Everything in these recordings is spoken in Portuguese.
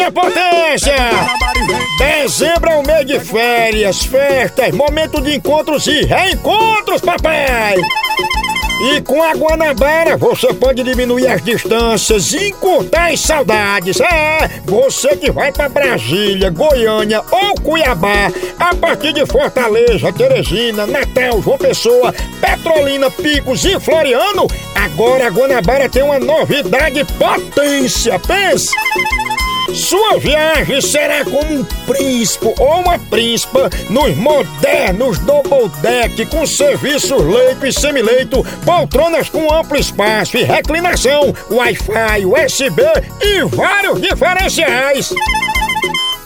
Eita potência! Dezembro é o mês de férias, festas, momento de encontros e reencontros, papai! E com a Guanabara você pode diminuir as distâncias e encurtar as saudades. É, você que vai para Brasília, Goiânia ou Cuiabá, a partir de Fortaleza, Teresina, Natal, João Pessoa, Petrolina, Picos e Floriano, agora a Guanabara tem uma novidade potência. Pense! Sua viagem será como um príncipe ou uma príncipa nos modernos double deck com serviços leito e semileito, poltronas com amplo espaço e reclinação, Wi-Fi, USB e vários diferenciais.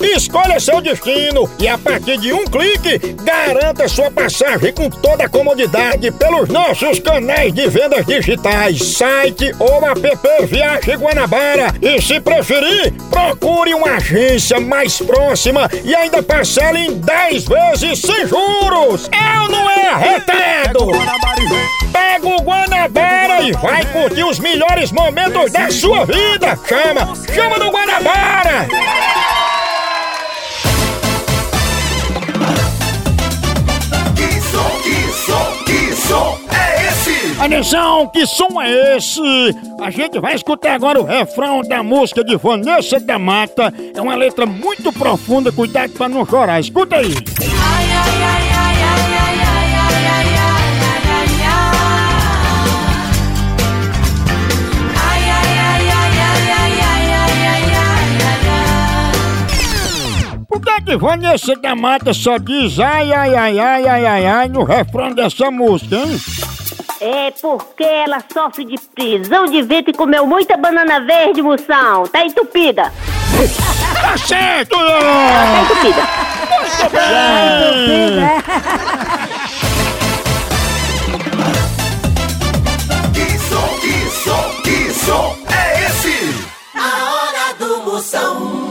Escolha seu destino e a partir de um clique, garanta sua passagem com toda a comodidade pelos nossos canais de vendas digitais, site ou app Viagem Guanabara. E se preferir, procure uma agência mais próxima e ainda parcele em 10 vezes sem juros. Eu não é arretado! Pega o Guanabara e vai curtir os melhores momentos da sua vida! Chama! Chama do Guanabara! Atenção, que som é esse? A gente vai escutar agora o refrão da música de Vanessa da Mata. É uma letra muito profunda, cuidado pra não chorar. Escuta aí. Ai. Por que Vanessa da Mata só diz ai, ai, ai, ai, ai, ai, ai no refrão dessa música, hein? É porque ela sofre de prisão de vento e comeu muita banana verde, moção. Tá entupida. tá certo! Tá entupida. Tá entupida. Isso, isso é esse! A hora do moção!